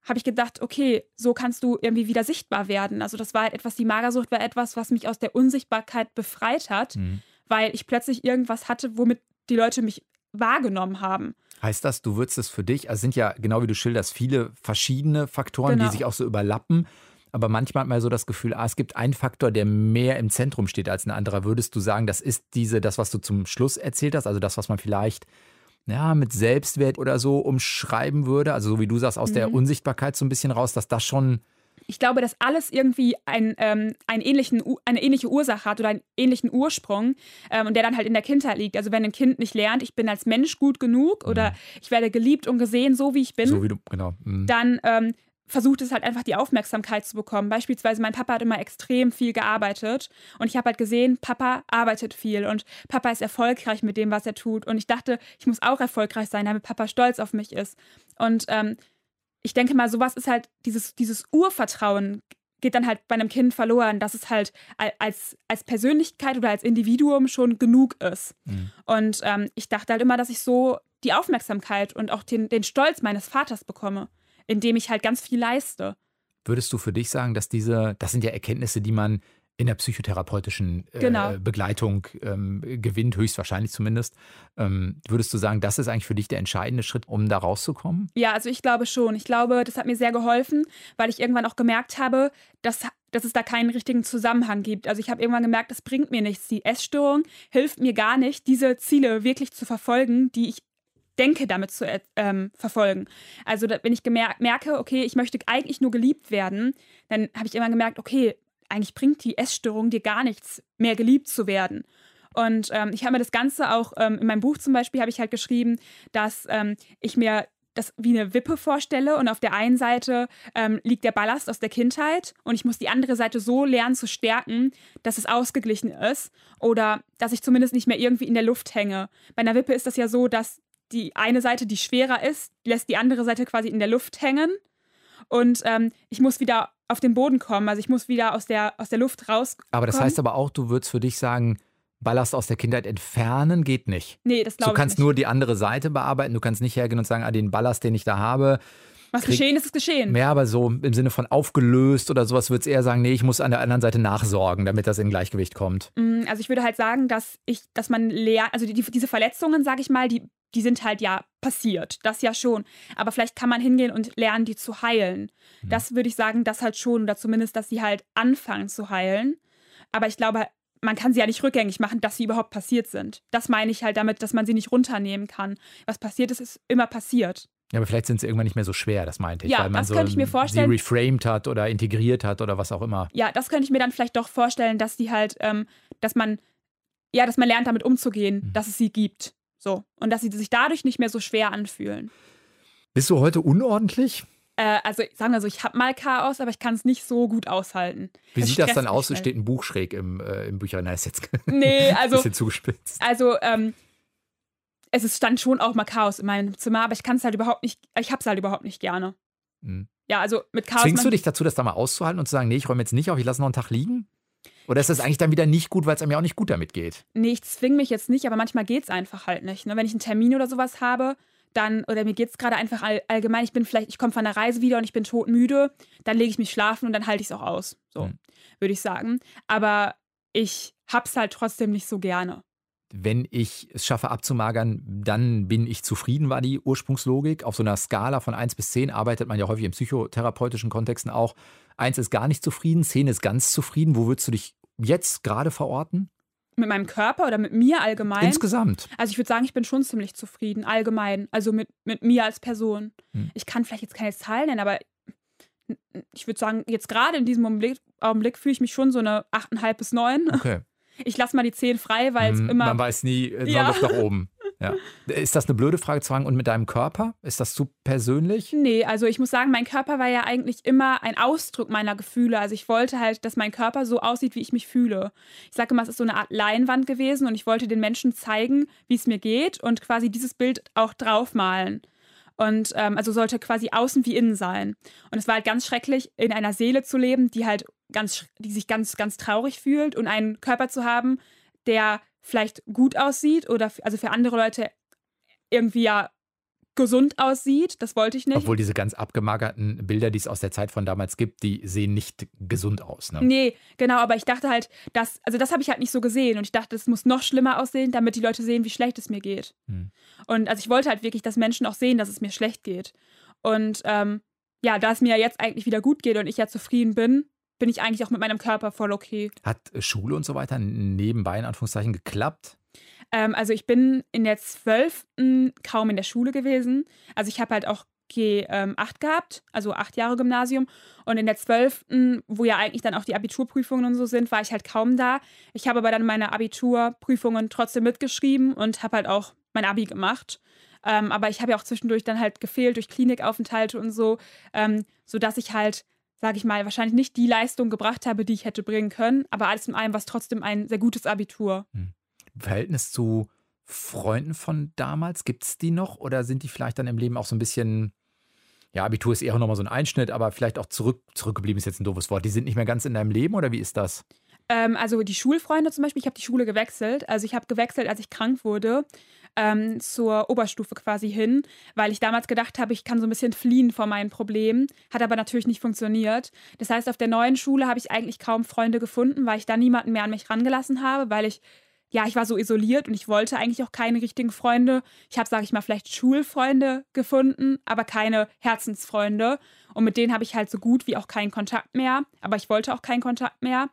habe ich gedacht, okay, so kannst du irgendwie wieder sichtbar werden. Also das war halt etwas, die Magersucht war etwas, was mich aus der Unsichtbarkeit befreit hat, mhm. weil ich plötzlich irgendwas hatte, womit die Leute mich wahrgenommen haben. Heißt das, du würdest es für dich, also sind ja genau wie du schilderst, viele verschiedene Faktoren, genau. die sich auch so überlappen. Aber manchmal hat man so das Gefühl, ah, es gibt einen Faktor, der mehr im Zentrum steht als ein anderer. Würdest du sagen, das ist diese, das, was du zum Schluss erzählt hast, also das, was man vielleicht ja, mit Selbstwert oder so umschreiben würde, also so wie du sagst, aus mhm. der Unsichtbarkeit so ein bisschen raus, dass das schon ich glaube, dass alles irgendwie ein, ähm, einen ähnlichen, eine ähnliche Ursache hat oder einen ähnlichen Ursprung ähm, und der dann halt in der Kindheit liegt. Also wenn ein Kind nicht lernt, ich bin als Mensch gut genug oder mhm. ich werde geliebt und gesehen, so wie ich bin, so wie du, genau. Mhm. dann ähm, versucht es halt einfach die Aufmerksamkeit zu bekommen. Beispielsweise mein Papa hat immer extrem viel gearbeitet und ich habe halt gesehen, Papa arbeitet viel und Papa ist erfolgreich mit dem, was er tut. Und ich dachte, ich muss auch erfolgreich sein, damit Papa stolz auf mich ist. Und ähm, ich denke mal, sowas ist halt, dieses, dieses Urvertrauen geht dann halt bei einem Kind verloren, dass es halt als, als Persönlichkeit oder als Individuum schon genug ist. Mhm. Und ähm, ich dachte halt immer, dass ich so die Aufmerksamkeit und auch den, den Stolz meines Vaters bekomme, indem ich halt ganz viel leiste. Würdest du für dich sagen, dass diese, das sind ja Erkenntnisse, die man in der psychotherapeutischen äh, genau. Begleitung ähm, gewinnt, höchstwahrscheinlich zumindest. Ähm, würdest du sagen, das ist eigentlich für dich der entscheidende Schritt, um da rauszukommen? Ja, also ich glaube schon. Ich glaube, das hat mir sehr geholfen, weil ich irgendwann auch gemerkt habe, dass, dass es da keinen richtigen Zusammenhang gibt. Also ich habe irgendwann gemerkt, das bringt mir nichts. Die Essstörung hilft mir gar nicht, diese Ziele wirklich zu verfolgen, die ich denke, damit zu ähm, verfolgen. Also wenn ich merke, okay, ich möchte eigentlich nur geliebt werden, dann habe ich immer gemerkt, okay, eigentlich bringt die Essstörung dir gar nichts, mehr geliebt zu werden. Und ähm, ich habe mir das Ganze auch ähm, in meinem Buch zum Beispiel habe ich halt geschrieben, dass ähm, ich mir das wie eine Wippe vorstelle und auf der einen Seite ähm, liegt der Ballast aus der Kindheit und ich muss die andere Seite so lernen zu stärken, dass es ausgeglichen ist oder dass ich zumindest nicht mehr irgendwie in der Luft hänge. Bei einer Wippe ist das ja so, dass die eine Seite, die schwerer ist, lässt die andere Seite quasi in der Luft hängen und ähm, ich muss wieder auf den Boden kommen. Also ich muss wieder aus der, aus der Luft raus. Aber das heißt aber auch, du würdest für dich sagen, Ballast aus der Kindheit entfernen geht nicht. Nee, das glaube ich nicht. Du kannst nur die andere Seite bearbeiten. Du kannst nicht hergehen und sagen, ah, den Ballast, den ich da habe. Was geschehen ist, ist geschehen. Mehr aber so im Sinne von aufgelöst oder sowas, würde es eher sagen, nee, ich muss an der anderen Seite nachsorgen, damit das in Gleichgewicht kommt. Mm, also ich würde halt sagen, dass ich, dass man lernt, also die, diese Verletzungen, sage ich mal, die die sind halt ja passiert, das ja schon. Aber vielleicht kann man hingehen und lernen, die zu heilen. Mhm. Das würde ich sagen, das halt schon, oder zumindest, dass sie halt anfangen zu heilen. Aber ich glaube, man kann sie ja nicht rückgängig machen, dass sie überhaupt passiert sind. Das meine ich halt damit, dass man sie nicht runternehmen kann. Was passiert ist, ist immer passiert. Ja, aber vielleicht sind sie irgendwann nicht mehr so schwer, das meinte ich. Ja, weil man das so könnte ich mir vorstellen. Sie reframed hat oder integriert hat oder was auch immer. Ja, das könnte ich mir dann vielleicht doch vorstellen, dass die halt, ähm, dass man, ja, dass man lernt, damit umzugehen, mhm. dass es sie gibt. So. Und dass sie sich dadurch nicht mehr so schwer anfühlen. Bist du heute unordentlich? Äh, also sagen wir so, ich habe mal Chaos, aber ich kann es nicht so gut aushalten. Wie das sieht das dann aus? Es steht ein Buch schräg im, äh, im Bücherrein. ist jetzt nee, also, bisschen zugespitzt. Also ähm, es ist, stand schon auch mal Chaos in meinem Zimmer, aber ich kann es halt überhaupt nicht, ich habe es halt überhaupt nicht gerne. Mhm. Ja, also mit Chaos. Zwingst du dich dazu, das da mal auszuhalten und zu sagen, nee, ich räume jetzt nicht auf, ich lasse noch einen Tag liegen? Oder ist das eigentlich dann wieder nicht gut, weil es mir auch nicht gut damit geht? Nee, ich zwinge mich jetzt nicht, aber manchmal geht es einfach halt nicht. Ne? Wenn ich einen Termin oder sowas habe, dann, oder mir geht es gerade einfach all, allgemein, ich bin vielleicht, ich komme von der Reise wieder und ich bin todmüde, dann lege ich mich schlafen und dann halte ich es auch aus. So, hm. würde ich sagen. Aber ich hab's halt trotzdem nicht so gerne. Wenn ich es schaffe abzumagern, dann bin ich zufrieden, war die Ursprungslogik. Auf so einer Skala von 1 bis 10 arbeitet man ja häufig in psychotherapeutischen Kontexten auch. 1 ist gar nicht zufrieden, 10 ist ganz zufrieden. Wo würdest du dich jetzt gerade verorten? Mit meinem Körper oder mit mir allgemein? Insgesamt. Also ich würde sagen, ich bin schon ziemlich zufrieden, allgemein. Also mit, mit mir als Person. Hm. Ich kann vielleicht jetzt keine Zahlen nennen, aber ich würde sagen, jetzt gerade in diesem Augenblick, Augenblick fühle ich mich schon so eine 8,5 bis 9. Okay. Ich lasse mal die 10 frei, weil es hm, immer. Man weiß nie, es ja. nach oben. Ja. Ist das eine blöde Frage zu fragen? Und mit deinem Körper? Ist das zu persönlich? Nee, also ich muss sagen, mein Körper war ja eigentlich immer ein Ausdruck meiner Gefühle. Also ich wollte halt, dass mein Körper so aussieht, wie ich mich fühle. Ich sage immer, es ist so eine Art Leinwand gewesen und ich wollte den Menschen zeigen, wie es mir geht und quasi dieses Bild auch draufmalen. Und ähm, also sollte quasi außen wie innen sein. Und es war halt ganz schrecklich, in einer Seele zu leben, die halt ganz, die sich ganz, ganz traurig fühlt und einen Körper zu haben, der vielleicht gut aussieht oder also für andere Leute irgendwie ja gesund aussieht. Das wollte ich nicht. Obwohl diese ganz abgemagerten Bilder, die es aus der Zeit von damals gibt, die sehen nicht gesund aus. Ne? Nee, genau, aber ich dachte halt, dass, also das habe ich halt nicht so gesehen und ich dachte, es muss noch schlimmer aussehen, damit die Leute sehen, wie schlecht es mir geht. Hm. Und also ich wollte halt wirklich, dass Menschen auch sehen, dass es mir schlecht geht. Und ähm, ja, da es mir jetzt eigentlich wieder gut geht und ich ja zufrieden bin, bin ich eigentlich auch mit meinem Körper voll okay. Hat Schule und so weiter nebenbei in Anführungszeichen geklappt? Ähm, also ich bin in der zwölften kaum in der Schule gewesen. Also ich habe halt auch G8 ähm, gehabt, also acht Jahre Gymnasium. Und in der 12., wo ja eigentlich dann auch die Abiturprüfungen und so sind, war ich halt kaum da. Ich habe aber dann meine Abiturprüfungen trotzdem mitgeschrieben und habe halt auch mein Abi gemacht. Ähm, aber ich habe ja auch zwischendurch dann halt gefehlt durch Klinikaufenthalte und so, ähm, sodass ich halt, sage ich mal, wahrscheinlich nicht die Leistung gebracht habe, die ich hätte bringen können. Aber alles in allem war es trotzdem ein sehr gutes Abitur. Hm. Verhältnis zu Freunden von damals, gibt es die noch oder sind die vielleicht dann im Leben auch so ein bisschen, ja, Abitur ist eher nochmal so ein Einschnitt, aber vielleicht auch zurück, zurückgeblieben ist jetzt ein doofes Wort. Die sind nicht mehr ganz in deinem Leben oder wie ist das? Ähm, also die Schulfreunde zum Beispiel, ich habe die Schule gewechselt. Also ich habe gewechselt, als ich krank wurde, ähm, zur Oberstufe quasi hin, weil ich damals gedacht habe, ich kann so ein bisschen fliehen vor meinen Problemen. Hat aber natürlich nicht funktioniert. Das heißt, auf der neuen Schule habe ich eigentlich kaum Freunde gefunden, weil ich da niemanden mehr an mich rangelassen habe, weil ich ja, ich war so isoliert und ich wollte eigentlich auch keine richtigen Freunde. Ich habe, sage ich mal, vielleicht Schulfreunde gefunden, aber keine Herzensfreunde. Und mit denen habe ich halt so gut wie auch keinen Kontakt mehr. Aber ich wollte auch keinen Kontakt mehr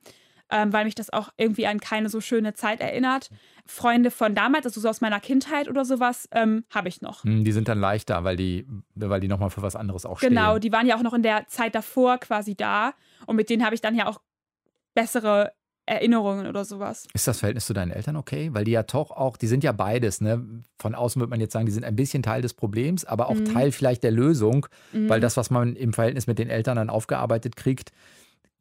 ähm, weil mich das auch irgendwie an keine so schöne Zeit erinnert. Freunde von damals, also so aus meiner Kindheit oder sowas, ähm, habe ich noch. Hm, die sind dann leichter, weil die, weil die nochmal für was anderes auch stehen. Genau, die waren ja auch noch in der Zeit davor quasi da. Und mit denen habe ich dann ja auch bessere Erinnerungen oder sowas. Ist das Verhältnis zu deinen Eltern okay? Weil die ja doch auch, die sind ja beides, ne? Von außen würde man jetzt sagen, die sind ein bisschen Teil des Problems, aber auch mhm. Teil vielleicht der Lösung, mhm. weil das, was man im Verhältnis mit den Eltern dann aufgearbeitet kriegt,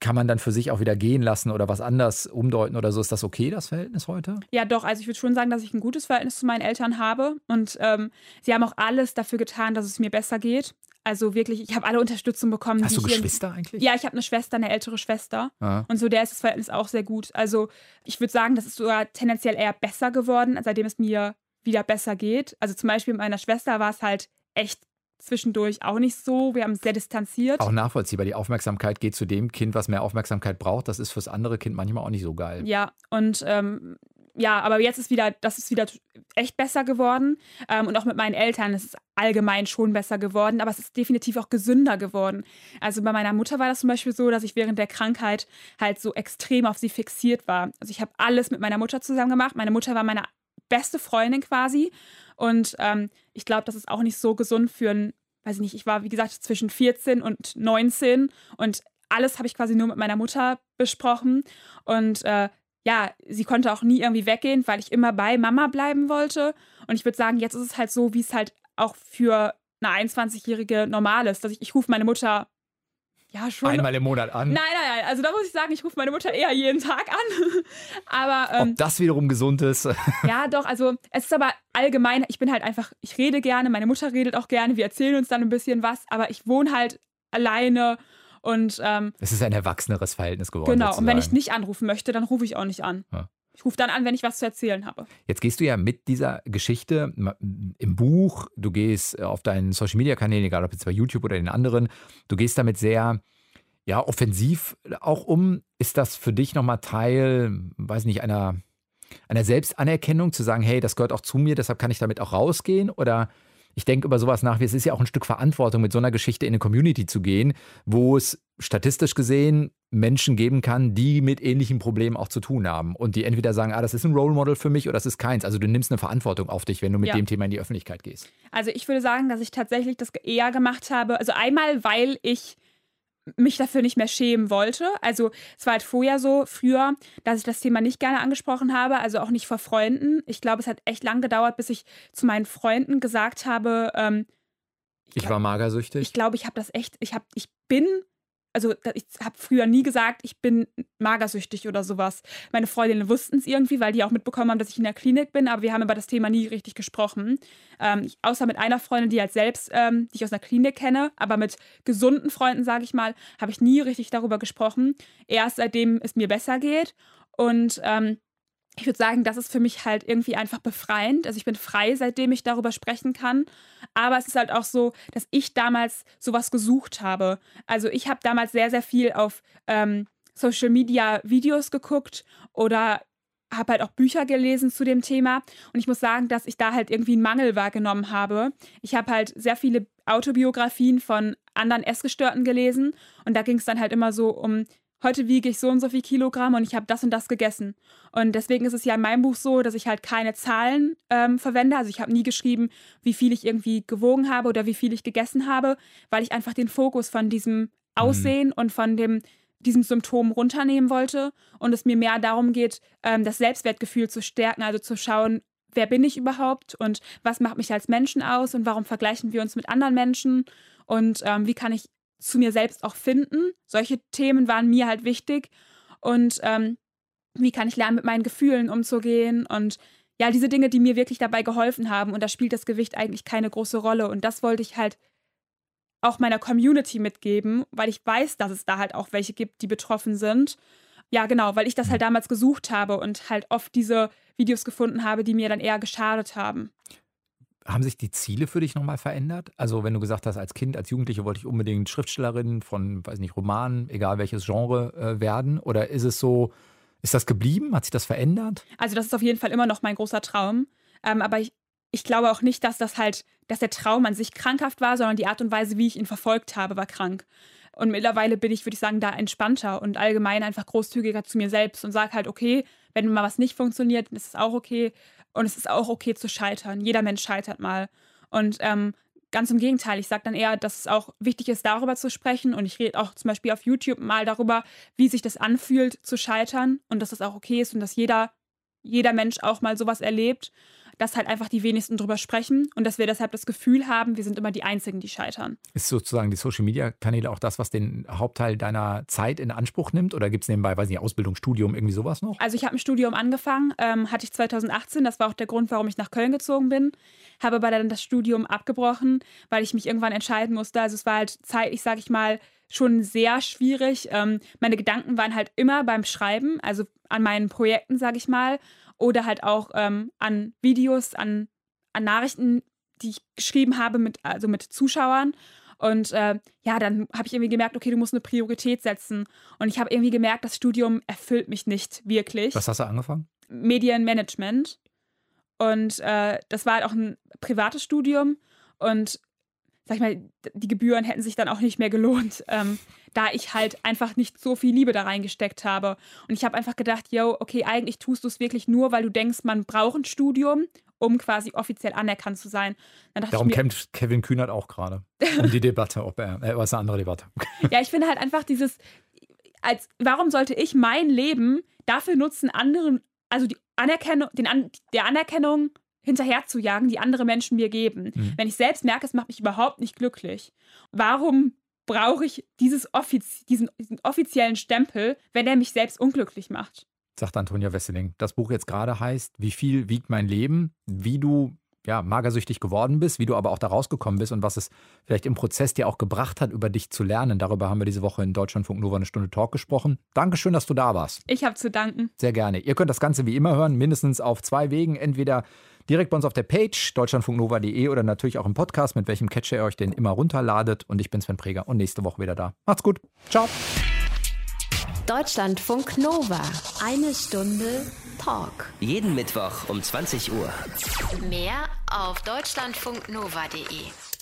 kann man dann für sich auch wieder gehen lassen oder was anders umdeuten oder so. Ist das okay, das Verhältnis heute? Ja, doch. Also ich würde schon sagen, dass ich ein gutes Verhältnis zu meinen Eltern habe. Und ähm, sie haben auch alles dafür getan, dass es mir besser geht. Also wirklich, ich habe alle Unterstützung bekommen. Hast du Geschwister eigentlich? Ja, ich habe eine Schwester, eine ältere Schwester. Ah. Und so der ist das Verhältnis auch sehr gut. Also ich würde sagen, das ist sogar tendenziell eher besser geworden, seitdem es mir wieder besser geht. Also zum Beispiel mit meiner Schwester war es halt echt zwischendurch auch nicht so. Wir haben sehr distanziert. Auch nachvollziehbar. Die Aufmerksamkeit geht zu dem Kind, was mehr Aufmerksamkeit braucht. Das ist fürs andere Kind manchmal auch nicht so geil. Ja, und ähm, ja, aber jetzt ist wieder, das ist wieder echt besser geworden. Ähm, und auch mit meinen Eltern ist es allgemein schon besser geworden, aber es ist definitiv auch gesünder geworden. Also bei meiner Mutter war das zum Beispiel so, dass ich während der Krankheit halt so extrem auf sie fixiert war. Also ich habe alles mit meiner Mutter zusammen gemacht. Meine Mutter war meine beste Freundin quasi. Und ähm, ich glaube, das ist auch nicht so gesund für ein, weiß ich nicht, ich war, wie gesagt, zwischen 14 und 19 und alles habe ich quasi nur mit meiner Mutter besprochen. Und äh, ja, sie konnte auch nie irgendwie weggehen, weil ich immer bei Mama bleiben wollte. Und ich würde sagen, jetzt ist es halt so, wie es halt auch für eine 21-Jährige normal ist. Dass ich, ich rufe meine Mutter ja, schon. Einmal im Monat an. Nein, nein, nein. Also da muss ich sagen, ich rufe meine Mutter eher jeden Tag an. aber. Ähm, Ob das wiederum gesund ist. ja, doch. Also es ist aber allgemein, ich bin halt einfach, ich rede gerne, meine Mutter redet auch gerne, wir erzählen uns dann ein bisschen was, aber ich wohne halt alleine und. Ähm, es ist ein erwachseneres Verhältnis geworden. Genau, sozusagen. und wenn ich nicht anrufen möchte, dann rufe ich auch nicht an. Ja. Ich rufe dann an, wenn ich was zu erzählen habe. Jetzt gehst du ja mit dieser Geschichte im Buch, du gehst äh, auf deinen Social Media Kanälen, egal ob jetzt bei YouTube oder den anderen, du gehst damit sehr ja, offensiv auch um. Ist das für dich nochmal Teil, weiß nicht, einer, einer Selbstanerkennung, zu sagen, hey, das gehört auch zu mir, deshalb kann ich damit auch rausgehen? Oder ich denke über sowas nach, wie es ist ja auch ein Stück Verantwortung, mit so einer Geschichte in eine Community zu gehen, wo es statistisch gesehen Menschen geben kann, die mit ähnlichen Problemen auch zu tun haben und die entweder sagen, ah, das ist ein Role Model für mich oder das ist keins. Also du nimmst eine Verantwortung auf dich, wenn du mit ja. dem Thema in die Öffentlichkeit gehst. Also ich würde sagen, dass ich tatsächlich das eher gemacht habe. Also einmal, weil ich mich dafür nicht mehr schämen wollte. Also es war halt vorher so, früher, dass ich das Thema nicht gerne angesprochen habe, also auch nicht vor Freunden. Ich glaube, es hat echt lang gedauert, bis ich zu meinen Freunden gesagt habe, ähm, ich, ich war magersüchtig. Ich glaube, ich habe das echt, ich habe, ich bin also ich habe früher nie gesagt, ich bin magersüchtig oder sowas. Meine Freundinnen wussten es irgendwie, weil die auch mitbekommen haben, dass ich in der Klinik bin, aber wir haben über das Thema nie richtig gesprochen. Ähm, ich, außer mit einer Freundin, die halt selbst, ähm, die ich aus der Klinik kenne, aber mit gesunden Freunden, sage ich mal, habe ich nie richtig darüber gesprochen. Erst seitdem es mir besser geht. Und ähm, ich würde sagen, das ist für mich halt irgendwie einfach befreiend. Also ich bin frei, seitdem ich darüber sprechen kann. Aber es ist halt auch so, dass ich damals sowas gesucht habe. Also ich habe damals sehr, sehr viel auf ähm, Social Media Videos geguckt oder habe halt auch Bücher gelesen zu dem Thema. Und ich muss sagen, dass ich da halt irgendwie einen Mangel wahrgenommen habe. Ich habe halt sehr viele Autobiografien von anderen Essgestörten gelesen. Und da ging es dann halt immer so um heute wiege ich so und so viel Kilogramm und ich habe das und das gegessen. Und deswegen ist es ja in meinem Buch so, dass ich halt keine Zahlen ähm, verwende. Also ich habe nie geschrieben, wie viel ich irgendwie gewogen habe oder wie viel ich gegessen habe, weil ich einfach den Fokus von diesem Aussehen mhm. und von dem diesem Symptom runternehmen wollte und es mir mehr darum geht, ähm, das Selbstwertgefühl zu stärken, also zu schauen, wer bin ich überhaupt und was macht mich als Menschen aus und warum vergleichen wir uns mit anderen Menschen und ähm, wie kann ich zu mir selbst auch finden. Solche Themen waren mir halt wichtig. Und ähm, wie kann ich lernen, mit meinen Gefühlen umzugehen und ja, diese Dinge, die mir wirklich dabei geholfen haben. Und da spielt das Gewicht eigentlich keine große Rolle. Und das wollte ich halt auch meiner Community mitgeben, weil ich weiß, dass es da halt auch welche gibt, die betroffen sind. Ja, genau, weil ich das halt damals gesucht habe und halt oft diese Videos gefunden habe, die mir dann eher geschadet haben. Haben sich die Ziele für dich nochmal verändert? Also, wenn du gesagt hast, als Kind, als Jugendliche wollte ich unbedingt Schriftstellerin von, weiß nicht, Romanen, egal welches Genre äh, werden? Oder ist es so, ist das geblieben? Hat sich das verändert? Also, das ist auf jeden Fall immer noch mein großer Traum. Ähm, aber ich, ich glaube auch nicht, dass das halt, dass der Traum an sich krankhaft war, sondern die Art und Weise, wie ich ihn verfolgt habe, war krank. Und mittlerweile bin ich, würde ich sagen, da entspannter und allgemein einfach großzügiger zu mir selbst und sage halt, okay, wenn mal was nicht funktioniert, ist es auch okay. Und es ist auch okay zu scheitern. Jeder Mensch scheitert mal. Und ähm, ganz im Gegenteil, ich sage dann eher, dass es auch wichtig ist, darüber zu sprechen. Und ich rede auch zum Beispiel auf YouTube mal darüber, wie sich das anfühlt, zu scheitern. Und dass das auch okay ist und dass jeder, jeder Mensch auch mal sowas erlebt dass halt einfach die wenigsten drüber sprechen und dass wir deshalb das Gefühl haben, wir sind immer die Einzigen, die scheitern. Ist sozusagen die Social-Media-Kanäle auch das, was den Hauptteil deiner Zeit in Anspruch nimmt? Oder gibt es nebenbei, weiß nicht, Ausbildung, Studium, irgendwie sowas noch? Also ich habe ein Studium angefangen, ähm, hatte ich 2018, das war auch der Grund, warum ich nach Köln gezogen bin, habe aber dann das Studium abgebrochen, weil ich mich irgendwann entscheiden musste. Also es war halt zeitlich, sage ich mal, schon sehr schwierig. Ähm, meine Gedanken waren halt immer beim Schreiben, also an meinen Projekten, sage ich mal oder halt auch ähm, an Videos, an, an Nachrichten, die ich geschrieben habe, mit, also mit Zuschauern. Und äh, ja, dann habe ich irgendwie gemerkt, okay, du musst eine Priorität setzen. Und ich habe irgendwie gemerkt, das Studium erfüllt mich nicht wirklich. Was hast du angefangen? Medienmanagement. Und äh, das war halt auch ein privates Studium. Und sag ich mal, die Gebühren hätten sich dann auch nicht mehr gelohnt, ähm, da ich halt einfach nicht so viel Liebe da reingesteckt habe. Und ich habe einfach gedacht, yo, okay, eigentlich tust du es wirklich nur, weil du denkst, man braucht ein Studium, um quasi offiziell anerkannt zu sein. Darum mir, kämpft Kevin Kühnert auch gerade um die Debatte, ob er, äh, was eine andere Debatte. ja, ich finde halt einfach dieses, als, warum sollte ich mein Leben dafür nutzen, anderen, also die Anerkennung, den, der Anerkennung hinterher zu jagen, die andere Menschen mir geben. Mhm. Wenn ich selbst merke, es macht mich überhaupt nicht glücklich. Warum brauche ich dieses Offiz diesen, diesen offiziellen Stempel, wenn er mich selbst unglücklich macht? Sagt Antonia Wesseling. Das Buch jetzt gerade heißt, wie viel wiegt mein Leben? Wie du ja, magersüchtig geworden bist, wie du aber auch da rausgekommen bist und was es vielleicht im Prozess dir auch gebracht hat, über dich zu lernen. Darüber haben wir diese Woche in Deutschlandfunk Nova eine Stunde Talk gesprochen. Dankeschön, dass du da warst. Ich habe zu danken. Sehr gerne. Ihr könnt das Ganze wie immer hören, mindestens auf zwei Wegen. Entweder direkt bei uns auf der Page deutschlandfunknova.de oder natürlich auch im Podcast, mit welchem Catcher ihr euch den immer runterladet. Und ich bin Sven Preger und nächste Woche wieder da. Macht's gut. Ciao. Deutschlandfunk Nova. Eine Stunde Talk. Jeden Mittwoch um 20 Uhr. Mehr auf deutschlandfunknova.de.